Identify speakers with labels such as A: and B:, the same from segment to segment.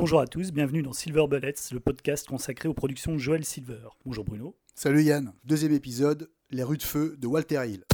A: Bonjour à tous, bienvenue dans Silver Bullets, le podcast consacré aux productions de Joel Silver. Bonjour Bruno.
B: Salut Yann, deuxième épisode, Les rues de feu de Walter Hill.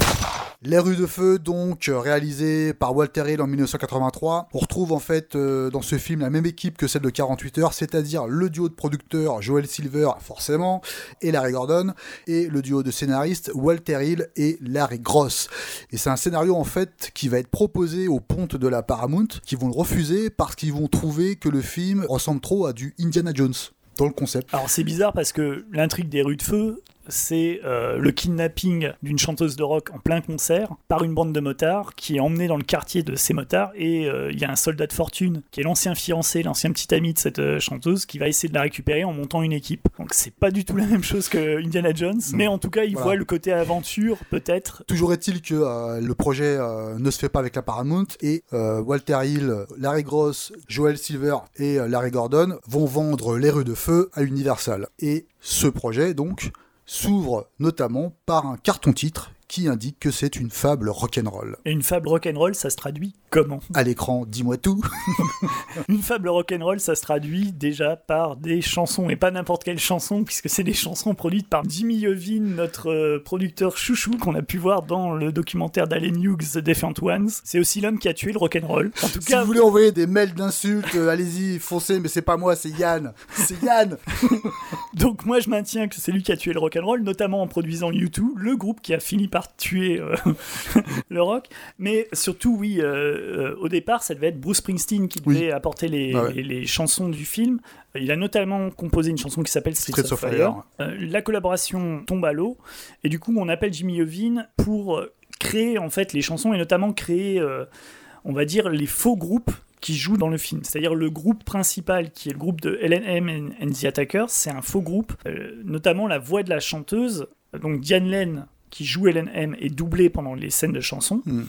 B: Les rues de feu, donc, euh, réalisé par Walter Hill en 1983. On retrouve en fait euh, dans ce film la même équipe que celle de 48 heures, c'est-à-dire le duo de producteurs Joel Silver, forcément, et Larry Gordon, et le duo de scénaristes Walter Hill et Larry Gross. Et c'est un scénario en fait qui va être proposé aux pontes de la Paramount, qui vont le refuser parce qu'ils vont trouver que le film ressemble trop à du Indiana Jones dans le concept.
A: Alors c'est bizarre parce que l'intrigue des rues de feu, c'est euh, le kidnapping d'une chanteuse de rock en plein concert par une bande de motards qui est emmenée dans le quartier de ces motards et euh, il y a un soldat de fortune qui est l'ancien fiancé, l'ancien petit ami de cette euh, chanteuse qui va essayer de la récupérer en montant une équipe. Donc c'est pas du tout la même chose que Indiana Jones, mais en tout cas il
B: Voilà.
A: voit le côté aventure peut-être.
B: Toujours est-il que le projet ne se fait pas avec la Paramount et Walter Hill, Larry Gross, Joel Silver et Larry Gordon vont vendre les rues de feu à Universal. Et ce projet, donc, s'ouvre notamment par un carton-titre qui indique que c'est une fable rock'n'roll.
A: Et une fable rock'n'roll, ça se traduit comment?
B: À l'écran, dis-moi tout.
A: Une fable rock'n'roll, ça se traduit déjà par des chansons, et pas n'importe quelle chanson, puisque c'est des chansons produites par Jimmy Iovine, notre euh, producteur chouchou, qu'on a pu voir dans le documentaire d'Allen Hughes, The Defiant Ones. C'est aussi l'homme qui a tué le rock'n'roll. En tout
B: Si
A: cas,
B: vous voulez envoyer des mails d'insultes, euh, allez-y, foncez, mais c'est pas moi, c'est Yann. C'est Yann.
A: donc moi je maintiens que c'est lui qui a tué le rock'n'roll, notamment en produisant U2, le groupe qui a fini par tuer euh, le rock. Mais surtout, oui, euh, euh, au départ, ça devait être Bruce Springsteen qui devait
B: Oui.
A: apporter les,
B: Ah ouais.
A: les- les chansons du film. Il a notamment composé une chanson qui s'appelle Streets of Fire.
B: Fire.
A: La collaboration tombe à l'eau et du coup on appelle Jimmy Iovine pour créer en fait les chansons et notamment créer, on va dire, les faux groupes qui jouent dans le film. C'est-à-dire le groupe principal qui est le groupe de LNM and, and the Attackers, c'est un faux groupe, euh, notamment la voix de la chanteuse, donc Diane Lane qui joue LNM est doublée pendant les scènes de chansons.
B: Hmm.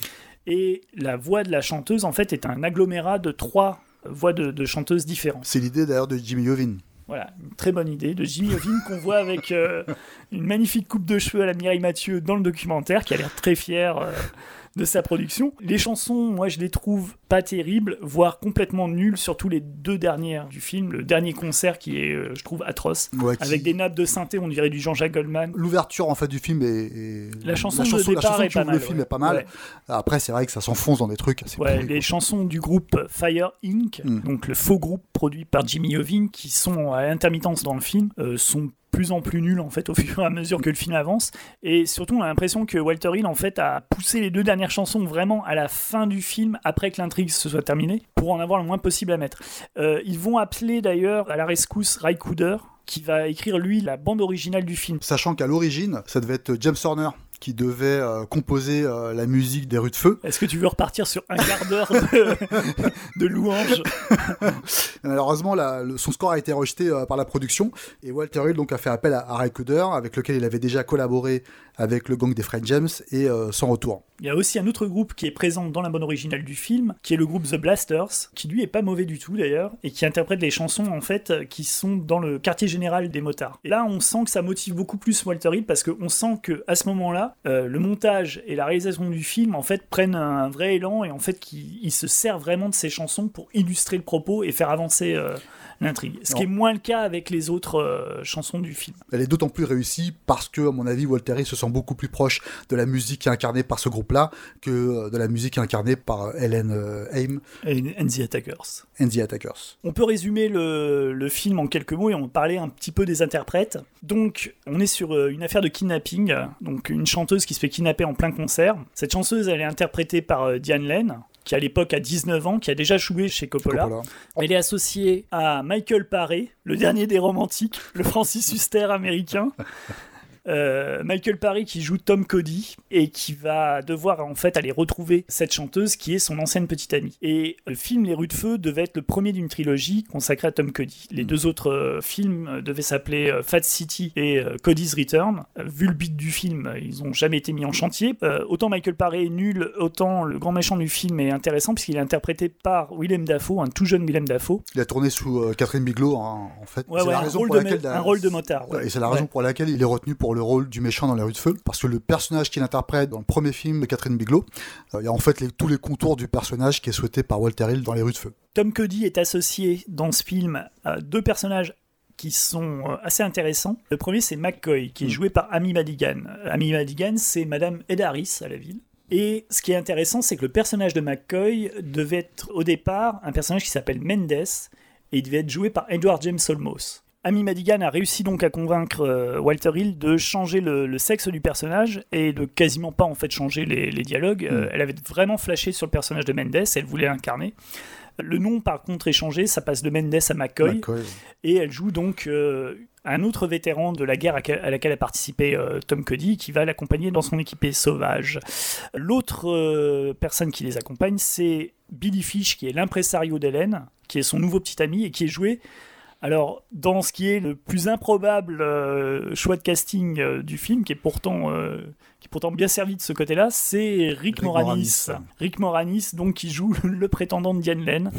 A: Et la voix de la chanteuse, en fait, est un agglomérat de trois voix de, de chanteuses différentes.
B: C'est l'idée d'ailleurs de Jimmy Iovine.
A: Voilà, une très bonne idée de Jimmy Iovine qu'on voit avec euh, une magnifique coupe de cheveux à la Mireille Mathieu dans le documentaire, qui a l'air très fier euh, de sa production. Les chansons, moi, je les trouve pas terribles, voire complètement nulles, surtout les deux dernières du film. Le dernier concert qui est, euh, je trouve, atroce,
B: Ouais, qui-
A: avec des nappes de synthé, on dirait du Jean-Jacques Goldman.
B: L'ouverture en fait du film est, est-
A: La chanson de
B: la
A: départ
B: chanson
A: est
B: qui
A: pas
B: ouvre
A: mal,
B: le film
A: ouais.
B: est pas mal.
A: Ouais.
B: Après c'est vrai que ça s'enfonce dans des trucs assez
A: Ouais,
B: pourris,
A: les
B: quoi.
A: chansons du groupe Fire Inc.,
B: Mm.
A: donc le faux groupe produit par Jimmy Iovine, qui sont à intermittence dans le film, euh, sont plus en plus nuls en fait au fur et à mesure que le film avance. Et surtout, on a l'impression que Walter Hill en fait a poussé les deux dernières chansons vraiment à la fin du film, après que l'intrigue se soit terminée, pour en avoir le moins possible à mettre. Euh, ils vont appeler d'ailleurs à la rescousse Ray Cooder, qui va écrire lui la bande originale du film.
B: Sachant qu'à l'origine, ça devait être James Horner qui devait euh, composer euh, la musique des rues de feu.
A: Est-ce que tu veux repartir sur un quart d'heure de, de louanges
B: Malheureusement, la- le- son score a été rejeté euh, par la production et Walter Hill donc a fait appel à, à Ray Cooder, avec lequel il avait déjà collaboré avec le gang des Fred James et sans retour.
A: Il y a aussi un autre groupe qui est présent dans la bande originale du film, qui est le groupe The Blasters, qui lui est pas mauvais du tout d'ailleurs, et qui interprète les chansons en fait qui sont dans le quartier général des motards. Et là, on sent que ça motive beaucoup plus Walter Hill parce qu'on sent que à ce moment-là, euh, le montage et la réalisation du film en fait prennent un vrai élan et en fait qu'il il se sert vraiment de ces chansons pour illustrer le propos et faire avancer euh, l'intrigue. Ce qui est moins le cas avec les autres euh, chansons du film.
B: Elle est d'autant plus réussie parce que, à mon avis, Walter Hill se sent beaucoup plus proche de la musique incarnée par ce groupe-là que euh, de la musique incarnée par euh, Helen Haim
A: Et and the Attackers.
B: and the Attackers.
A: On peut résumer le, le film en quelques mots et on parlait un petit peu des interprètes. Donc, on est sur une affaire de kidnapping, donc une chanteuse qui se fait kidnapper en plein concert. Cette chanteuse, elle est interprétée par Diane Lane, qui à l'époque a 19 ans, qui a déjà joué chez Coppola.
B: Coppola.
A: Elle est associée à Michael Paré, le dernier des romantiques, le Francis Huster américain. Euh, Michael Parry qui joue Tom Cody et qui va devoir en fait aller retrouver cette chanteuse qui est son ancienne petite amie. Et le film Les Rues de Feu devait être le premier d'une trilogie consacrée à Tom Cody. Les deux autres euh, films euh, devaient s'appeler euh, Fat City et Cody's Return. Vu le but du film, ils n'ont jamais été mis en chantier. Autant Michael Paré est nul, autant le grand méchant du film est intéressant puisqu'il est interprété par Willem Dafoe, un tout jeune Willem Dafoe.
B: Il a tourné sous Catherine Bigelow, hein, en fait.
A: Ouais,
B: C'est
A: ouais,
B: la
A: un,
B: raison
A: rôle
B: pour
A: de,
B: laquelle,
A: un rôle de motard. ouais.
B: Et c'est la raison pour laquelle il est retenu pour le le rôle du méchant dans Les Rues de Feu, parce que le personnage qu'il interprète dans le premier film de Catherine Bigelow, euh, il y a en fait les- tous les contours du personnage qui est souhaité par Walter Hill dans Les Rues de Feu.
A: Tom Cody est associé dans ce film à deux personnages qui sont euh, assez intéressants. Le premier, c'est McCoy, qui est
B: Mm.
A: joué par Amy Madigan. Amy Madigan, c'est Madame Ed Harris à la ville. Et ce qui est intéressant, c'est que le personnage de McCoy devait être au départ un personnage qui s'appelle Mendes, et il devait être joué par Edward James Olmos. Amy Madigan a réussi donc à convaincre euh, Walter Hill de changer le, le sexe du personnage et de quasiment pas en fait changer les, les dialogues. Euh,
B: Mm.
A: elle avait vraiment flashé sur le personnage de Mendes, elle voulait l'incarner. Le nom par contre est changé, ça passe de Mendes à McCoy
B: McCoy.
A: et elle joue donc euh, un autre vétéran de la guerre à, à laquelle a participé Tom Cody qui va l'accompagner dans son équipée sauvage. L'autre personne qui les accompagne, c'est Billy Fish qui est l'impresario d'Hélène, qui est son nouveau petit ami et qui est joué alors, dans ce qui est le plus improbable euh, choix de casting euh, du film, qui est pourtant, euh, qui est pourtant bien servi de ce côté-là, c'est Rick,
B: Rick
A: Moranis.
B: Moranis.
A: Rick Moranis, donc, qui joue le prétendant de Diane Lane.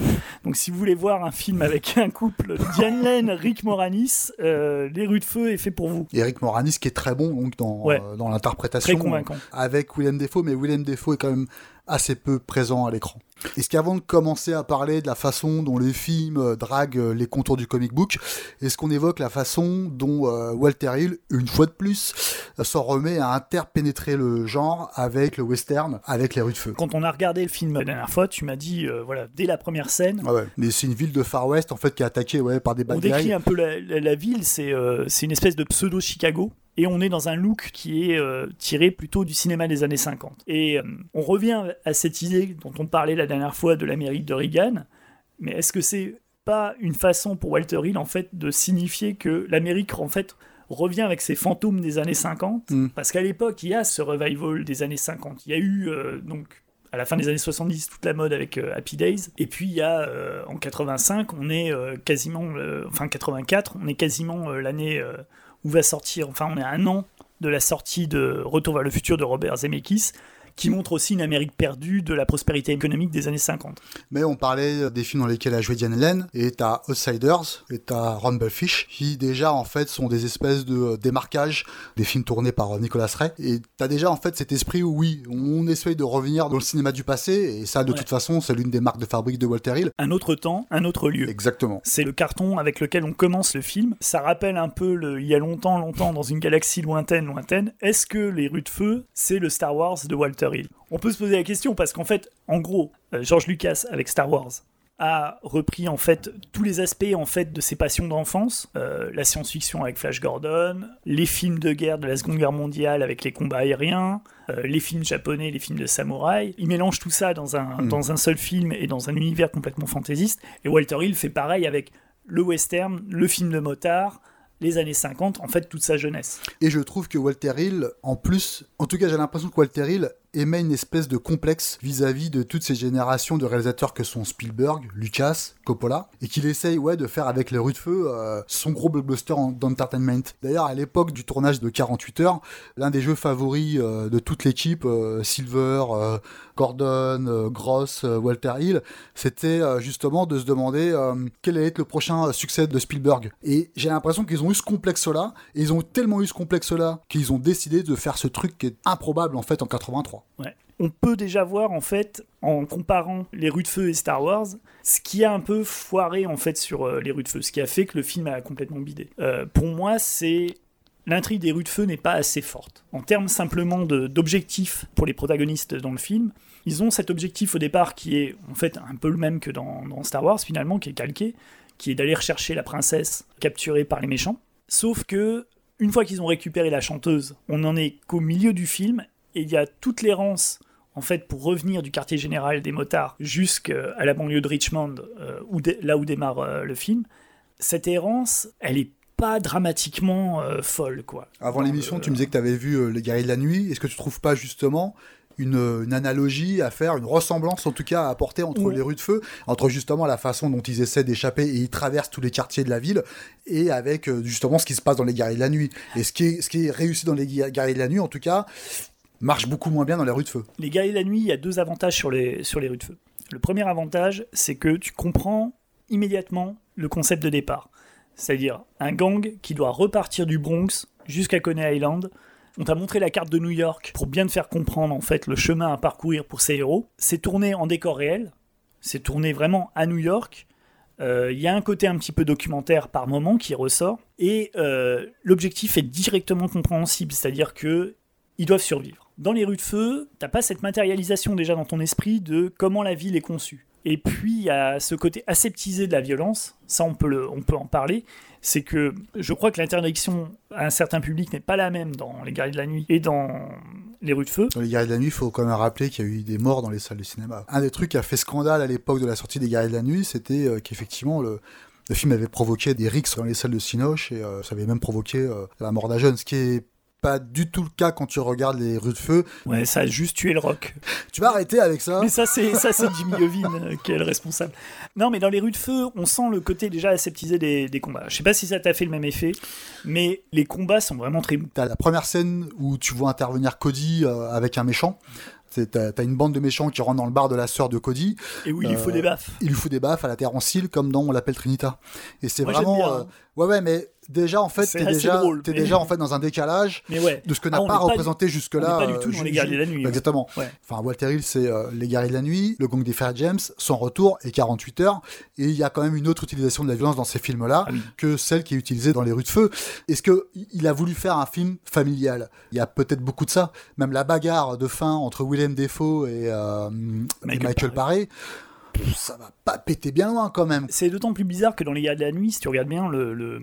A: Donc, si vous voulez voir un film avec un couple Diane Lane, Rick Moranis, Les Rues de Feu est fait pour vous.
B: Eric Moranis qui est très bon donc, dans,
A: Ouais.
B: dans l'interprétation.
A: Très convaincant.
B: avec Willem Dafoe, mais Willem Dafoe est quand même assez peu présent à l'écran. Est-ce qu'avant de commencer à parler de la façon dont les films euh, draguent euh, les contours du comic book, est-ce qu'on évoque la façon dont euh, Walter Hill, une fois de plus, s'en remet à interpénétrer le genre avec le western, avec les rues de feu?
A: Quand on a regardé le film la dernière fois, tu m'as dit, euh, voilà, dès la première scène,
B: Ah ouais. Mais c'est une ville de Far West en fait qui est attaquée ouais, par des
A: On
B: bad
A: décrit
B: guys.
A: un peu la, la- la ville, c'est euh, c'est une espèce de pseudo-Chicago. Et on est dans un look qui est euh, tiré plutôt du cinéma des années 50. Et euh, on revient à cette idée dont on parlait la dernière fois de l'Amérique de Reagan. Mais est-ce que c'est pas une façon pour Walter Hill en fait de signifier que l'Amérique en fait revient avec ses fantômes des années 50
B: Mm.
A: Parce qu'à l'époque, il y a ce revival des années 50. Il y a eu euh, donc à la fin des années 70 toute la mode avec euh, Happy Days et puis il y a euh, en 85 on est quasiment enfin 84 on est quasiment l'année où va sortir enfin on est à un an de la sortie de Retour vers le futur de Robert Zemeckis qui montre aussi une Amérique perdue de la prospérité économique des années 50.
B: Mais on parlait des films dans lesquels a joué Diane Lane, et t'as Outsiders, et t'as Rumblefish, qui déjà en fait sont des espèces de euh, démarquages des films tournés par euh, Nicolas Ray. Et t'as déjà en fait cet esprit où oui, on essaye de revenir dans le cinéma du passé, et ça de
A: Ouais.
B: toute façon c'est l'une des marques de fabrique de Walter Hill.
A: Un autre temps, un autre lieu.
B: Exactement.
A: C'est le carton avec lequel on commence le film. Ça rappelle un peu le, il y a longtemps, longtemps, dans une galaxie lointaine, lointaine. Est-ce que les rues de feu, c'est le Star Wars de Walter On peut se poser la question parce qu'en fait, en gros, euh, George Lucas avec Star Wars a repris en fait tous les aspects en fait de ses passions d'enfance, Euh, la science-fiction avec Flash Gordon, les films de guerre de la Seconde Guerre mondiale avec les combats aériens, euh, les films japonais, les films de samouraï. Il mélange tout ça dans un,
B: Mm.
A: dans un seul film et dans un univers complètement fantaisiste. Et Walter Hill fait pareil avec le western, le film de motard, les années 50, en fait toute sa jeunesse.
B: Et je trouve que Walter Hill, en plus, en tout cas j'ai l'impression que Walter Hill émet une espèce de complexe vis-à-vis de toutes ces générations de réalisateurs que sont Spielberg, Lucas, Coppola, et qu'il essaye ouais, de faire avec les rues de feu euh, son gros blockbuster en- d'entertainment. D'ailleurs, à l'époque du tournage de 48 heures, l'un des jeux favoris euh, de toute l'équipe, euh, Silver, Gordon, Gross, Walter Hill, c'était justement de se demander quel allait être le prochain succès de Spielberg. Et j'ai l'impression qu'ils ont eu ce complexe-là, et ils ont tellement eu ce complexe-là qu'ils ont décidé de faire ce truc qui est improbable en fait en 83.
A: Ouais. On peut déjà voir en fait, en comparant les rues de feu et Star Wars, ce qui a un peu foiré en fait sur euh, les rues de feu, ce qui a fait que le film a complètement bidé. Euh, pour moi, c'est l'intrigue des rues de feu n'est pas assez forte. En termes simplement d'objectifs pour les protagonistes dans le film, ils ont cet objectif au départ qui est en fait un peu le même que dans, dans Star Wars finalement, qui est calqué, qui est d'aller rechercher la princesse capturée par les méchants. Sauf que une fois qu'ils ont récupéré la chanteuse, on n'en est qu'au milieu du film et il y a toute l'errance en fait pour revenir du quartier général des motards jusqu'à la banlieue de Richmond, euh, où là où démarre euh, le film. Cette errance, elle est pas dramatiquement euh, folle quoi.
B: Avant l'émission, tu me disais que tu avais vu Les Guerriers de la Nuit. Est-ce que tu trouves pas justement une, une analogie à faire, une ressemblance en tout cas à apporter entre les rues de feu, entre justement la façon dont ils essaient d'échapper et ils traversent tous les quartiers de la ville, et avec justement ce qui se passe dans Les Guerriers de la Nuit? Et ce qui est, ce qui est réussi dans Les Guerriers de la Nuit, en tout cas, marche beaucoup moins bien dans les rues de feu.
A: Les guerriers de la nuit, il y a deux avantages sur les, sur les rues de feu. Le premier avantage, c'est que tu comprends immédiatement le concept de départ. C'est-à-dire un gang qui doit repartir du Bronx jusqu'à Coney Island. On t'a montré la carte de New York pour bien te faire comprendre en fait le chemin à parcourir pour ces héros. C'est tourné en décor réel, c'est tourné vraiment à New York. Euh, Il y a un côté un petit peu documentaire par moment qui ressort et euh, l'objectif est directement compréhensible, c'est-à-dire que ils doivent survivre. Dans les rues de feu, t'as pas cette matérialisation déjà dans ton esprit de comment la ville est conçue. Et puis il y a ce côté aseptisé de la violence, ça on peut, le, on peut en parler, c'est que je crois que l'interdiction à un certain public n'est pas la même dans Les Guerriers de la Nuit et dans Les Rues de Feu.
B: Dans Les Guerriers de la Nuit, il faut quand même rappeler qu'il y a eu des morts dans les salles de cinéma. Un des trucs qui a fait scandale à l'époque de la sortie des Guerriers de la Nuit, c'était euh, qu'effectivement le, film avait provoqué des rixes dans les salles de Cinoche et euh, ça avait même provoqué euh, la mort d'un jeune, ce qui est pas du tout le cas quand tu regardes les rues de feu.
A: Ouais, ça a juste tué le rock.
B: Tu vas arrêter avec ça
A: Mais ça, c'est ça, c'est Jimmy Iovine euh, qui est le responsable. Non, mais dans les rues de feu, on sent le côté déjà aseptisé des, des combats. Je sais pas si ça t'a fait le même effet, mais les combats sont vraiment très.
B: T'as la première scène où tu vois intervenir Cody euh, avec un méchant. T'as une bande de méchants qui rentrent dans le bar de la sœur de Cody.
A: Et où il lui faut
B: Euh,
A: des baffes.
B: Il lui fout des baffes à la terre en cile, comme dans On l'appelle Trinita. Et c'est vraiment.
A: bien,
B: euh, ouais, ouais, mais déjà, en fait, t'es déjà,
A: drôle, mais-
B: déjà en fait dans un décalage
A: ouais.
B: de ce que
A: Ah,
B: n'a pas
A: du-
B: représenté jusque-là.
A: pas du tout
B: euh,
A: dans Les Guerriers de la Nuit, ouais.
B: Exactement.
A: Ouais.
B: Enfin, Walter Hill, c'est euh, Les Guerriers de la Nuit, Le Gang des Frères James, Son Retour et 48 heures. Et il y a quand même une autre utilisation de la violence dans ces films-là
A: Ah oui.
B: que celle qui est utilisée dans Les Rues de Feu. Est-ce que il a voulu faire un film familial? Il y a peut-être beaucoup de ça. Même la bagarre de fin entre Willem Dafoe et, euh, et
A: Michael
B: Paré, pff, ça va pas péter bien loin quand même.
A: C'est d'autant plus bizarre que dans Les Guerriers de la Nuit, si tu regardes bien, le, le-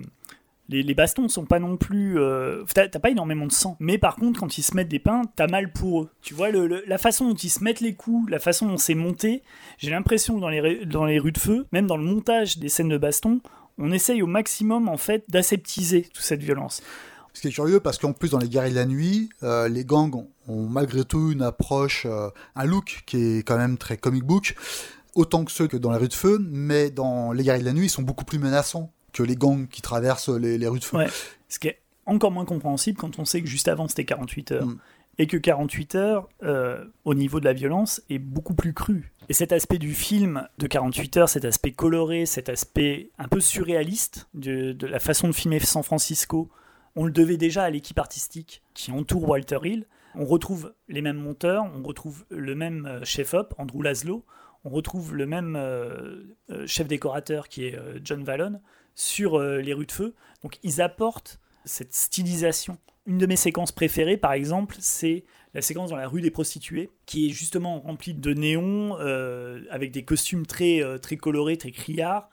A: les, les bastons sont pas non plus. euh, T'as pas énormément de sang. Mais par contre, quand ils se mettent des pains, t'as mal pour eux. Tu vois, le- la façon dont ils se mettent les coups, la façon dont c'est monté, j'ai l'impression que dans les, dans les rues de feu, même dans le montage des scènes de baston, on essaye au maximum en fait d'aseptiser toute cette violence.
B: Ce qui est curieux parce qu'en plus dans les guerriers de la nuit, euh, les gangs ont, malgré tout une approche, euh, un look qui est quand même très comic book, autant que ceux que dans les rues de feu, mais dans les guerriers de la nuit, ils sont beaucoup plus menaçants que les gangs qui traversent les, les rues de feu.
A: Ouais. Ce qui est encore moins compréhensible quand on sait que juste avant c'était 48 heures.
B: Mm.
A: Et que 48 heures, euh, au niveau de la violence, est beaucoup plus cru. Et cet aspect du film de 48 heures, cet aspect coloré, cet aspect un peu surréaliste de, de la façon de filmer San Francisco, on le devait déjà à l'équipe artistique qui entoure Walter Hill. On retrouve les mêmes monteurs, on retrouve le même euh, chef-op, Andrew Laszlo, on retrouve le même euh, chef décorateur qui est John Vallon sur euh, les rues de feu. Donc ils apportent cette stylisation. Une de mes séquences préférées, par exemple, c'est la séquence dans la rue des prostituées, qui est justement remplie de néons, euh, avec des costumes très, euh, très colorés, très criards,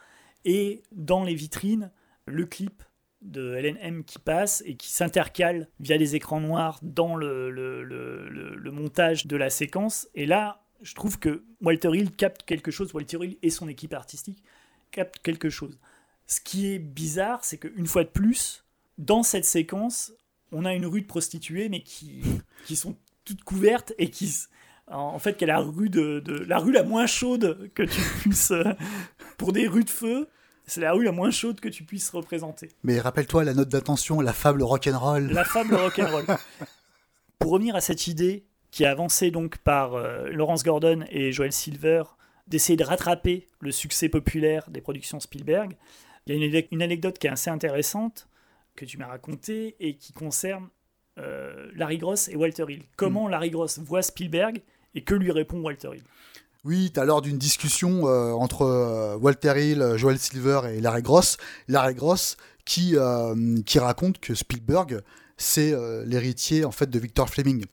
A: et dans les vitrines, le clip de LNM qui passe et qui s'intercale via des écrans noirs dans le- le montage de la séquence. Et là, je trouve que Walter Hill capte quelque chose, Walter Hill et son équipe artistique captent quelque chose. Ce qui est bizarre, c'est qu'une fois de plus, dans cette séquence, on a une rue de prostituées, mais qui, qui sont toutes couvertes et qui, en fait, qui est la rue de, de- la rue la moins chaude que tu puisses, euh, pour des rues de feu, c'est la rue la moins chaude que tu puisses représenter.
B: Mais rappelle-toi la note d'attention, la fable rock'n'roll.
A: La fable rock'n'roll. Pour revenir à cette idée qui est avancée donc par euh, Lawrence Gordon et Joel Silver d'essayer de rattraper le succès populaire des productions Spielberg, il y a une, ane- une anecdote qui est assez intéressante que tu m'as racontée et qui concerne euh, Larry Gross et Walter Hill. Comment Larry Gross voit Spielberg et que lui répond Walter Hill?
B: Oui, t'as lors d'une discussion euh, entre euh, Walter Hill, Joel Silver et Larry Gross, Larry Gross qui, qui raconte que Spielberg c'est euh, l'héritier en fait de Victor Fleming.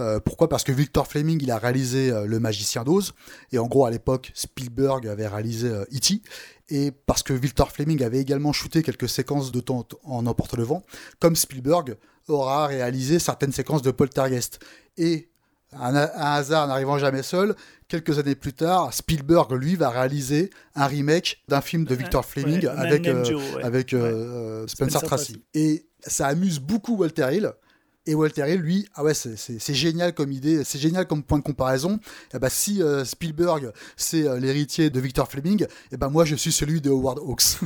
B: Euh, pourquoi? Parce que Victor Fleming il a réalisé euh, Le Magicien d'Oz et en gros à l'époque Spielberg avait réalisé E.T. et parce que Victor Fleming avait également shooté quelques séquences de temps en emporte le vent, comme Spielberg aura réalisé certaines séquences de Poltergeist et un, un hasard n'arrivant jamais seul, quelques années plus tard, Spielberg, lui, va réaliser un remake d'un film de Victor Fleming
A: Ouais,
B: avec,
A: Man
B: euh,
A: Named Joe, ouais.
B: avec
A: Ouais.
B: Spencer,
A: Spencer
B: Tracy.
A: Tracy.
B: Et ça amuse beaucoup Walter Hill. Et Walter Hill, lui, ah ouais, c'est- génial comme idée, c'est génial comme point de comparaison. Et bah, si euh, Spielberg, c'est euh, l'héritier de Victor Fleming, et ben moi, je suis celui de Howard Hawks.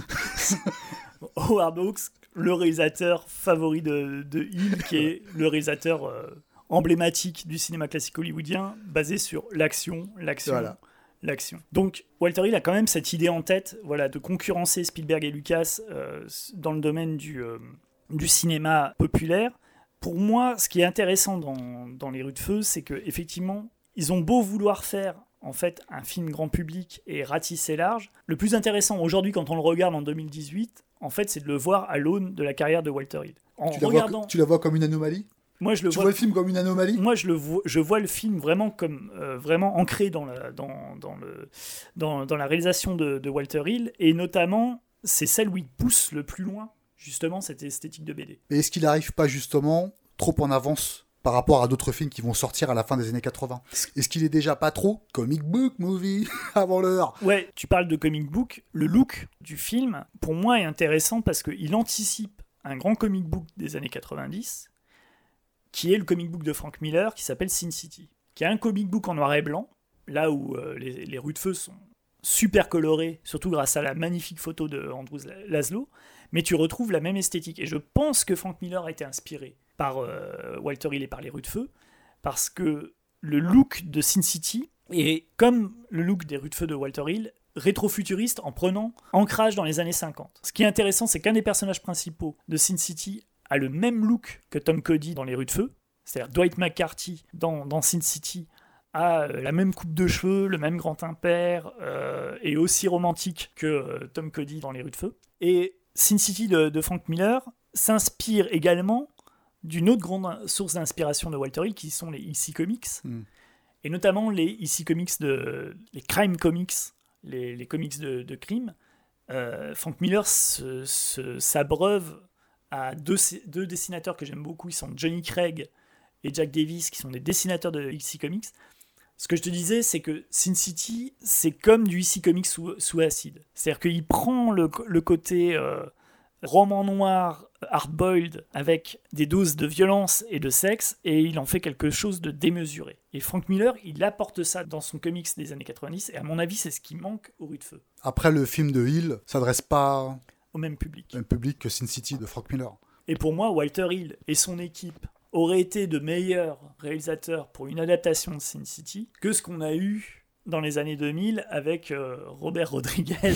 A: Howard Hawks, le réalisateur favori de, de Hill, qui est le réalisateur euh, emblématique du cinéma classique hollywoodien, basé sur l'action, l'action,
B: Voilà.
A: l'action. Donc Walter Hill a quand même cette idée en tête, voilà, de concurrencer Spielberg et Lucas euh, dans le domaine du, euh, du cinéma populaire. Pour moi, ce qui est intéressant dans, dans Les Rues de Feu, c'est que effectivement, ils ont beau vouloir faire en fait un film grand public et ratisser large. Le plus intéressant aujourd'hui, quand on le regarde en 2018, en fait, c'est de le voir à l'aune de la carrière de Walter Hill. En
B: Tu la,
A: regardant,
B: vois, tu la vois comme une anomalie?
A: Moi je le
B: Tu
A: vois
B: vois le film comme une anomalie?
A: Moi, je, le vois, je vois le film vraiment comme euh, vraiment ancré dans la, dans, dans le, dans, dans la réalisation de, de Walter Hill, et notamment, c'est celle où il pousse le plus loin, justement, cette esthétique de BD.
B: Mais est-ce qu'il n'arrive pas justement trop en avance par rapport à d'autres films qui vont sortir à la fin des années 80 Est-ce qu'il est déjà pas trop comic book movie avant l'heure?
A: Ouais, tu parles de comic book. Le look du film, pour moi, est intéressant parce qu'il anticipe un grand comic book des années 90, qui est le comic book de Frank Miller, qui s'appelle Sin City, qui est un comic book en noir et blanc, là où euh, les, les rues de feu sont super colorées, surtout grâce à la magnifique photo de Andrew Laszlo, mais tu retrouves la même esthétique. Et je pense que Frank Miller a été inspiré par euh, Walter Hill et par les rues de feu, parce que le look de Sin City est comme le look des rues de feu de Walter Hill, rétro-futuriste en prenant ancrage dans les années 50. Ce qui est intéressant, c'est qu'un des personnages principaux de Sin City a le même look que Tom Cody dans les rues de feu, c'est-à-dire Dwight McCarthy dans, Sin City a euh, la même coupe de cheveux, le même grand impair, euh, et aussi romantique que Tom Cody dans Les Rues de Feu. Et Sin City de, de Frank Miller s'inspire également d'une autre grande source d'inspiration de Walter Hill, qui sont les EC Comics,
B: Hmm.
A: et notamment les EC Comics de les crime comics, les, les comics de, de crime. Euh, Frank Miller s'abreuve à deux, deux dessinateurs que j'aime beaucoup, ils sont Johnny Craig et Jack Davis, qui sont des dessinateurs de EC Comics. Ce que je te disais, c'est que Sin City, c'est comme du EC Comics sous, sous acide. C'est-à-dire qu'il prend le, le côté euh, roman noir, hard-boiled, avec des doses de violence et de sexe, et il en fait quelque chose de démesuré. Et Frank Miller, il apporte ça dans son comics des années 90, et à mon avis, c'est ce qui manque aux rues de feu,
B: Après, le film de Hill s'adresse pas
A: au même public.
B: au même public que Sin City de Frank Miller.
A: Et pour moi, Walter Hill et son équipe auraient été de meilleurs réalisateurs pour une adaptation de Sin City que ce qu'on a eu dans les années 2000 avec euh, Robert Rodriguez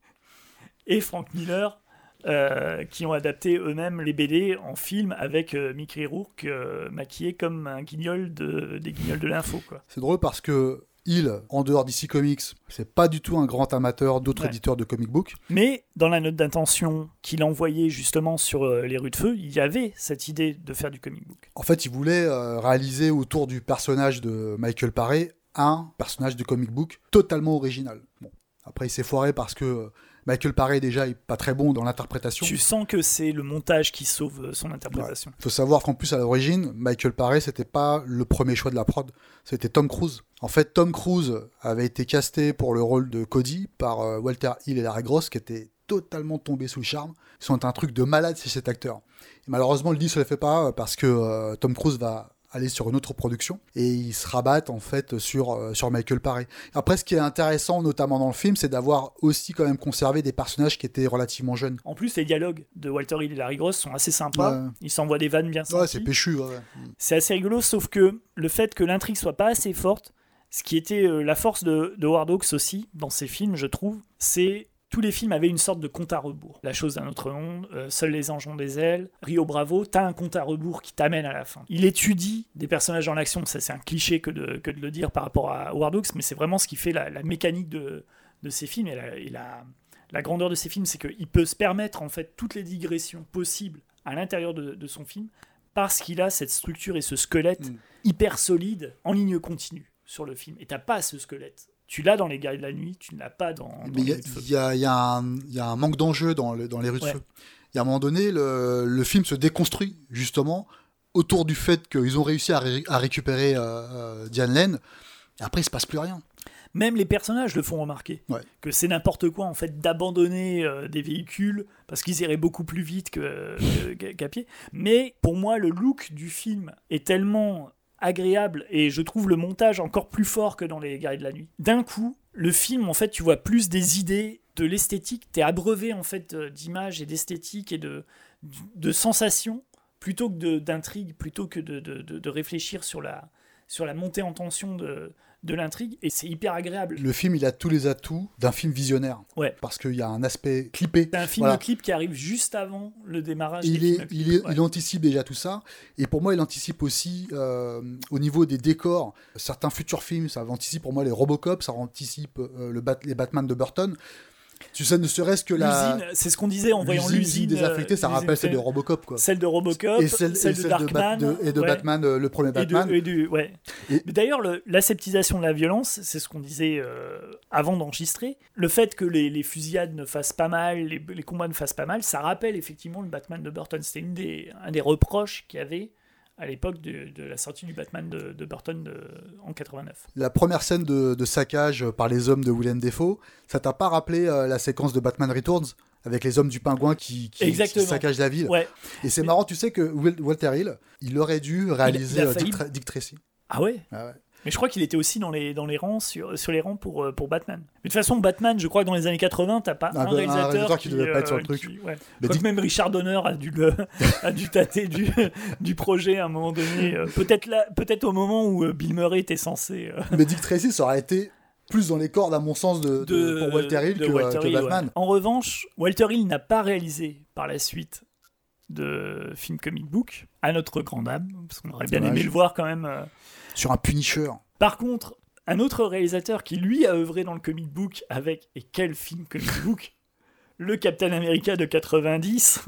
A: et Frank Miller, euh, qui ont adapté eux-mêmes les BD en film avec euh, Mickey Rourke maquillé comme un guignol de, des guignols de l'info.
B: C'est drôle parce que Hill, en dehors d'ici Comics, c'est pas du tout un grand amateur d'autres
A: Ouais.
B: éditeurs de comic book.
A: Mais dans la note d'intention qu'il envoyait justement sur euh, les rues de feu, il y avait cette idée de faire du comic book.
B: En fait, il voulait euh, réaliser autour du personnage de Michael Paré un personnage de comic book totalement original. Bon. Après, il s'est foiré parce que euh, Michael Paré, déjà, est pas très bon dans l'interprétation.
A: Tu sens que c'est le montage qui sauve euh, son interprétation.
B: Il faut savoir qu'en plus, à l'origine, Michael Paré, c'était pas le premier choix de la prod, c'était Tom Cruise. En fait, Tom Cruise avait été casté pour le rôle de Cody par euh, Walter Hill et Larry Gross, qui étaient totalement tombés sous le charme. Ils sont un truc de malade chez cet acteur. Et malheureusement, le deal se le fait pas euh, parce que euh, Tom Cruise va aller sur une autre production et ils se rabattent en fait sur, euh, sur Michael Paré. Après, ce qui est intéressant, notamment dans le film, c'est d'avoir aussi quand même conservé des personnages qui étaient relativement jeunes.
A: En plus, les dialogues de Walter Hill et Larry Gross sont assez sympas.
B: Ouais.
A: Ils s'envoient des vannes bien
B: Ouais, c'est péchu. ouais,
A: c'est assez rigolo, sauf que le fait que l'intrigue soit pas assez forte, ce qui était euh, la force de, de Hawks aussi dans ses films, je trouve, c'est tous les films avaient une sorte de compte à rebours. La chose d'un autre monde, euh, Seuls les anges ont des ailes, Rio Bravo, t'as un compte à rebours qui t'amène à la fin. Il étudie des personnages dans l'action, ça c'est un cliché que de, que de le dire par rapport à Howard Hawks, mais c'est vraiment ce qui fait la, la mécanique de, de ces films et la, et la- la grandeur de ces films, c'est qu'il peut se permettre en fait toutes les digressions possibles à l'intérieur de, de son film parce qu'il a cette structure et ce squelette
B: Mm.
A: hyper solide en ligne continue sur le film. Et t'as pas ce squelette. Tu l'as dans Les Guerriers de la Nuit, tu ne l'as pas dans, dans
B: il y, y y y a un manque d'enjeu dans, le- dans les rues de
A: Ouais.
B: feu. Il y a un moment donné, le, le film se déconstruit justement autour du fait qu'ils ont réussi à, ré- à récupérer euh, euh, Diane Lane. Et après, il se passe plus rien.
A: Même les personnages le font remarquer.
B: Ouais.
A: Que c'est n'importe quoi en fait d'abandonner euh, des véhicules parce qu'ils iraient beaucoup plus vite que- qu'à pied. Mais pour moi, le look du film est tellement agréable et je trouve le montage encore plus fort que dans Les Guerriers de la Nuit. D'un coup, le film, en fait, tu vois plus des idées de l'esthétique. T'es abreuvé en fait euh, d'images et d'esthétique et de, de sensations plutôt que d'intrigue, plutôt que de- de réfléchir sur la, sur la montée en tension de, de l'intrigue et c'est hyper agréable.
B: Le film, il a tous les atouts d'un film visionnaire.
A: Ouais.
B: Parce qu'il y a un aspect clippé.
A: C'est un film
B: Voilà.
A: clip qui arrive juste avant le démarrage.
B: Il, est, il,
A: clips,
B: est-
A: ouais.
B: il anticipe déjà tout ça. Et pour moi, il anticipe aussi euh, au niveau des décors certains futurs films. Ça anticipe pour moi les Robocop, ça anticipe euh, le Bat- les Batman de Burton. Tu sais, ne serait-ce que la.
A: C'est ce qu'on disait en voyant l'usine
B: désaffectée, ça
A: euh,
B: rappelle
A: l'usine
B: celle de Robocop. Quoi.
A: Celle de Robocop,
B: et celle,
A: celle,
B: et
A: de
B: celle de, Bat-
A: Darkman
B: de- et de
A: ouais.
B: Batman, le premier Batman.
A: et du- ouais. D'ailleurs, le- l'aseptisation de la violence, c'est ce qu'on disait euh, avant d'enregistrer. Le fait que les, les fusillades ne fassent pas mal, les, les combats ne fassent pas mal, ça rappelle effectivement le Batman de Burton. C'était un des reproches qu'il y avait à l'époque de, de la sortie du Batman de, de Burton de- en 89.
B: La première scène de, saccage par les hommes de Willem Dafoe, ça t'a pas rappelé euh, la séquence de Batman Returns avec les hommes du pingouin qui, qui, saccagent la ville?
A: Ouais.
B: Et c'est
A: Mais-
B: marrant, tu sais que Walter Hill, il aurait dû réaliser
A: il
B: euh,
A: failli-
B: Dick, Tra- Dick Tracy.
A: Ah ouais?
B: Ah ouais.
A: Mais je crois qu'il était aussi dans les, dans les rangs, sur, sur les rangs pour, euh, pour Batman. Mais de toute façon, Batman, je crois que dans les années 80, t'as pas
B: Ah
A: un,
B: bah, un
A: réalisateur
B: réalisateur qui devait pas être sur le
A: euh,
B: truc.
A: qui- ouais.
B: Mais
A: même Richard Donner a dû, le, a dû tâter du, du projet à un moment donné. euh, Peut-être là, peut-être au moment où Bill Murray était censé.
B: Mais Dick Tracy, ça aurait été plus dans les cordes, à mon sens, de, de-
A: de,
B: pour Walter Hill
A: de
B: que,
A: Walter
B: que
A: Hill, ouais.
B: Batman.
A: En revanche, Walter Hill n'a pas réalisé par la suite de film comic book, à notre grande âme, parce qu'on aurait bien
B: Dommage.
A: aimé le voir quand même. euh,
B: Sur un Punisher.
A: Par contre, un autre réalisateur qui lui a œuvré dans le comic book avec, et quel film comic book? Le Captain America de 90,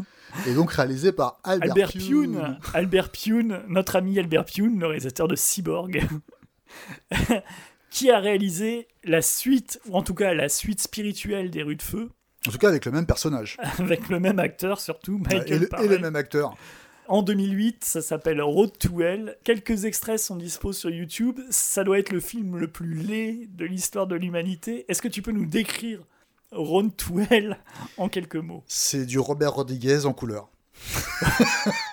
B: Et donc réalisé par Albert,
A: Albert
B: Pune.
A: Pune, Albert Pune, notre ami Albert Pune, le réalisateur de Cyborg, qui a réalisé la suite, ou en tout cas la suite spirituelle des Rues de Feu,
B: En tout cas, avec le même personnage.
A: avec le même acteur surtout, Michael
B: et, le, et
A: Paré.
B: le même acteur.
A: En 2008, ça s'appelle Road to Hell. Quelques extraits sont dispo sur YouTube. Ça doit être le film le plus laid de l'histoire de l'humanité. Est-ce que tu peux nous décrire Road to Hell en quelques mots?
B: C'est du Robert Rodriguez en couleur.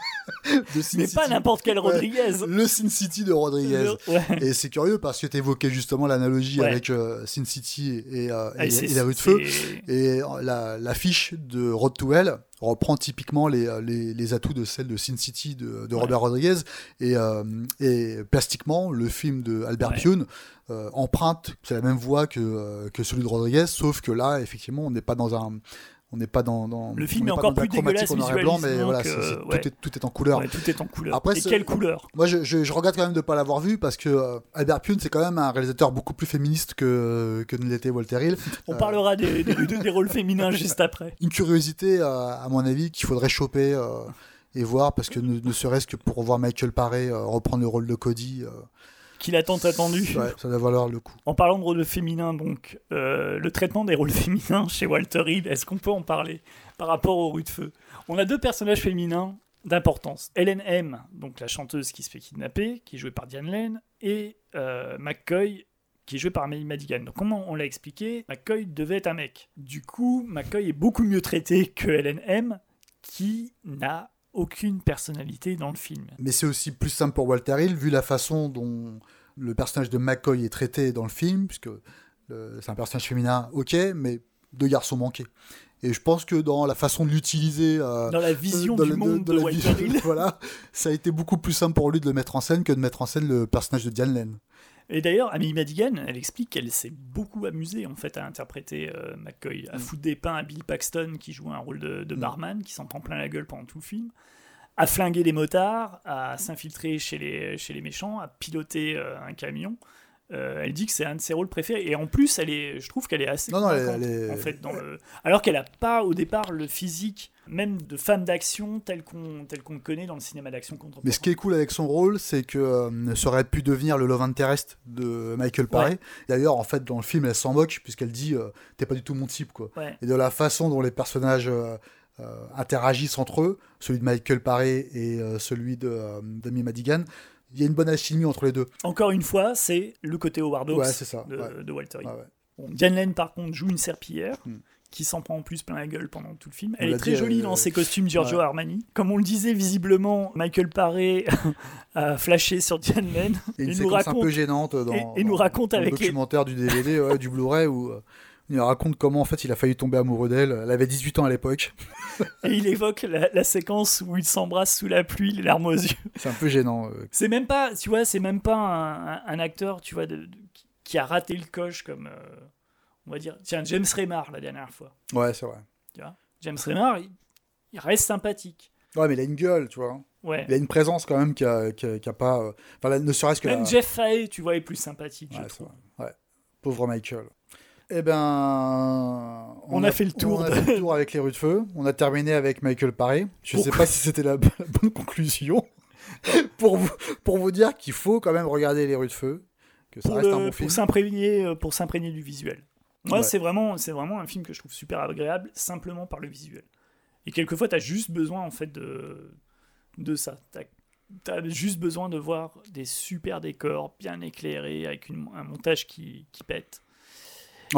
B: De Sin
A: Mais pas
B: City.
A: n'importe quel
B: Ouais,
A: Rodriguez.
B: Le Sin City de Rodriguez.
A: Ouais.
B: Et c'est curieux parce que tu évoquais justement l'analogie
A: Ouais.
B: avec euh, Sin City et, euh,
A: Ah,
B: et-
A: c'est-
B: et la rue de feu. Et la- l'affiche de Road to Hell reprend typiquement les, les, les atouts de celle de Sin City de. Robert Rodriguez. Et, euh, et plastiquement, le film de Albert. Pune euh, emprunte, c'est la même voie que, euh, que celui de Rodriguez, sauf que là, effectivement, on n'est pas dans un. On n'est pas dans, dans-
A: Le film est encore plus
B: chromatique en noir et blanc, mais voilà,
A: ouais.
B: tout, est, tout est en couleur.
A: Ouais, tout est en couleur.
B: Après,
A: et quelle couleur?
B: Moi, je, je, je regrette quand même de ne pas l'avoir vu parce que euh, Albert Pune, c'est quand même un réalisateur beaucoup plus féministe que, que ne l'était Walter Hill.
A: On
B: Euh,
A: parlera des, des, des rôles féminins juste après.
B: Une curiosité, euh, à mon avis, qu'il faudrait choper euh, et voir parce que ne, ne serait-ce que pour voir Michael Paré reprendre le rôle de Cody,
A: Qu'il a tant attendu.
B: ouais, ça doit valoir le coup.
A: En parlant de rôles féminins, donc, euh, le traitement des rôles féminins chez Walter Hill, est-ce qu'on peut en parler par rapport aux rues de feu? On a deux personnages féminins d'importance. Helen M, donc la chanteuse qui se fait kidnapper, qui est jouée par Diane Lane, et euh, McCoy, qui est joué par May Madigan. Donc, comment on l'a expliqué? McCoy devait être un mec. Du coup, McCoy est beaucoup mieux traité que Helen M, qui n'a aucune personnalité dans le film.
B: Mais c'est aussi plus simple pour Walter Hill, vu la façon dont le personnage de McCoy est traité dans le film, puisque euh, c'est un personnage féminin, ok, mais deux garçons manqués. Et je pense que dans la façon de l'utiliser. euh,
A: Dans la vision
B: dans
A: du
B: la-
A: monde de,
B: la
A: Walter
B: vision-
A: Hill.
B: voilà, ça a été beaucoup plus simple pour lui de le mettre en scène que de mettre en scène le personnage de Diane Lane.
A: Et d'ailleurs, Amy Madigan, elle explique qu'elle s'est beaucoup amusée en fait à interpréter euh, McCoy, à
B: Mm.
A: foutre des pains à Bill Paxton qui joue un rôle de, de
B: Mm.
A: barman, qui s'en prend plein la gueule pendant tout le film, à flinguer des motards, à s'infiltrer chez les, chez les méchants, à piloter euh, un camion. Euh, elle dit que c'est un de ses rôles préférés. Et en plus, elle est, je trouve qu'elle est assez
B: Non, non, elle- est-
A: en fait, dans le... alors qu'elle n'a pas au départ le physique même de femme d'action tel qu'on tel qu'on le connaît dans le cinéma d'action contemporain.
B: Mais ce qui est cool avec son rôle, c'est que euh, ça aurait pu devenir le love interest de Michael Paré. D'ailleurs, en fait, dans le film, elle s'en moque puisqu'elle dit euh, T'es pas du tout mon type, quoi.
A: Ouais.
B: Et de la façon dont les personnages euh, interagissent entre eux, celui de Michael Paré et celui de d'Amy Madigan, il y a une bonne alchimie entre les deux.
A: Encore une fois, c'est le côté Howard Hawks
B: Ouais, c'est ça.
A: de,
B: ouais.
A: de Walter Hill. Bon, Diane Lane, par contre, joue une serpillière
B: Hmm.
A: qui s'en prend en plus plein la gueule pendant tout le film.
B: On
A: Elle est très
B: dit,
A: jolie
B: euh,
A: dans ses costumes Giorgio. Armani. Comme on le disait, visiblement, Michael Paré a flashé sur Diane Lane
B: une
A: Et
B: séquence
A: raconte-
B: un peu gênante dans,
A: et- et nous
B: dans-
A: raconte
B: dans le
A: avec les-
B: documentaire du DVD, ouais, du Blu-ray, où, euh, Il raconte comment en fait il a failli tomber amoureux d'elle. Elle avait 18 ans à l'époque.
A: Et il évoque la, séquence où ils s'embrassent sous la pluie, les larmes aux yeux.
B: C'est un peu gênant. euh.
A: C'est même pas, tu vois, c'est même pas un, un- un acteur, tu vois, de- de- qui a raté le coche comme, euh, on va dire, tiens, James Remar la dernière fois.
B: Ouais, c'est vrai.
A: Tu vois, James Remar, il, il reste sympathique.
B: Ouais, mais il a une gueule, tu vois.
A: Ouais.
B: Il a une présence quand même qui a, qui a- qui a pas. euh, Enfin, ne serait-ce que.
A: Même
B: la-
A: Jeff Fahey, tu vois, est plus sympathique, je
B: Ouais, c'est
A: trouve.
B: vrai. Ouais. Pauvre Michael. Eh ben.
A: On a fait le tour
B: On a
A: de-
B: fait le tour avec les rues de feu. On a terminé avec Michael Paré. Je sais
A: Pourquoi
B: pas si c'était la, bo- la bonne conclusion. pour, vous, pour vous dire qu'il faut quand même regarder les rues de feu. Que ça
A: Pour,
B: reste
A: le-
B: un bon
A: pour
B: film.
A: s'imprégner, euh, pour s'imprégner du visuel. Moi,
B: Ouais.
A: c'est vraiment, c'est vraiment un film que je trouve super agréable, simplement par le visuel. Et quelquefois, t'as juste besoin en fait de, de ça. T'as as juste besoin de voir des super décors bien éclairés avec une- un montage qui, qui pète.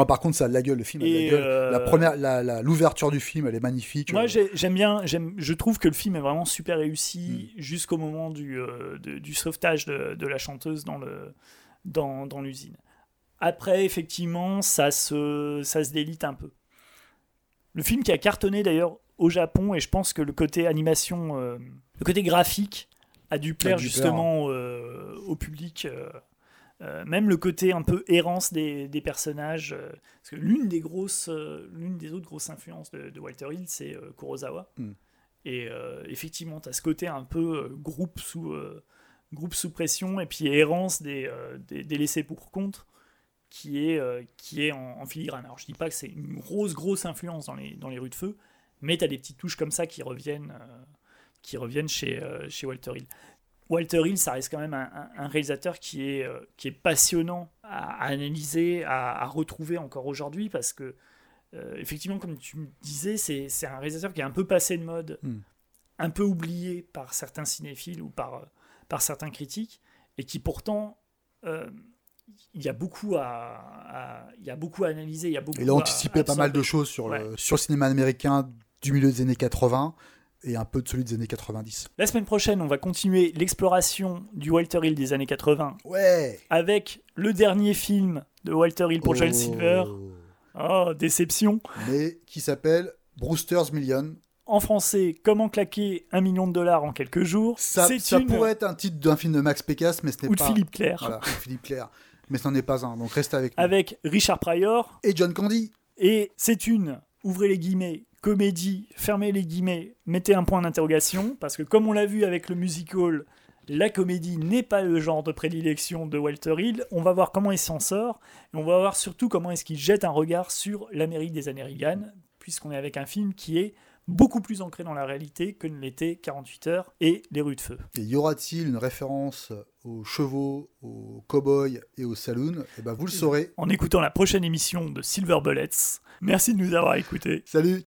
B: Par contre, ça a de la gueule, le film. a de la gueule.
A: euh,
B: La première, la- la- l'ouverture du film, elle est magnifique.
A: Moi, j'ai- j'aime bien, j'aime, je trouve que le film est vraiment super réussi
B: Hmm.
A: jusqu'au moment du, euh, de- du sauvetage de, de la chanteuse dans, le, dans, dans l'usine. Après, effectivement, ça se, ça se délite un peu. Le film qui a cartonné d'ailleurs au Japon, et je pense que le côté animation, euh, le côté graphique a dû plaire
B: dû
A: justement euh, au public. Euh, même le côté un peu errance des, des personnages. euh, parce que l'une des grosses, euh, l'une des autres grosses influences de, de Walter Hill, c'est Kurosawa.
B: Mm.
A: Et effectivement, tu as ce côté un peu groupe, sous, groupe sous pression et puis errance des, des, des laissés pour compte qui est, qui est en, en filigrane. Alors je dis pas que c'est une grosse, grosse influence dans les, dans les rues de feu, mais tu as des petites touches comme ça qui reviennent, qui reviennent chez, chez Walter Hill. Walter Hill, ça reste quand même un, réalisateur qui est, euh, qui est passionnant à, à analyser, à, à retrouver encore aujourd'hui, parce que, euh, effectivement, comme tu me disais, c'est c'est un réalisateur qui est un peu passé de mode,
B: Hmm.
A: un peu oublié par certains cinéphiles ou par, euh, par certains critiques, et qui pourtant, il y a beaucoup à, à- il y a beaucoup à analyser, il y a beaucoup
B: Il a
A: à
B: anticipé pas mal de choses sur,
A: Ouais.
B: le, sur le cinéma américain du milieu des années 80 et un peu de celui des années 90.
A: La semaine prochaine, on va continuer l'exploration du Walter Hill des années 80
B: Ouais
A: avec le dernier film de Walter Hill pour Joel
B: Oh.
A: Silver. Oh, déception.
B: Mais qui s'appelle Brewster's Million.
A: En français, Comment claquer un million de dollars en quelques jours.
B: Ça, ça
A: une
B: pourrait être un titre d'un film de Max Pécasse, mais ce n'est
A: ou de
B: pas.
A: Philippe Clair.
B: Voilà, ou de Philippe Clair. Mais ce n'en est pas un, donc reste avec nous.
A: Avec Richard Pryor.
B: Et John Candy.
A: Et c'est une, ouvrez les guillemets, comédie, fermez les guillemets, mettez un point d'interrogation, parce que comme on l'a vu avec le musical, la comédie n'est pas le genre de prédilection de Walter Hill. On va voir comment il s'en sort, et on va voir surtout comment est-ce qu'il jette un regard sur l'Amérique des années Reagan, puisqu'on est avec un film qui est beaucoup plus ancré dans la réalité que ne l'était 48 heures et Les rues de feu.
B: Et y aura-t-il une référence aux chevaux, aux cow-boys et aux saloons? Eh ben vous le saurez.
A: En écoutant la prochaine émission de Silver Bullets, merci de nous avoir écoutés.
B: Salut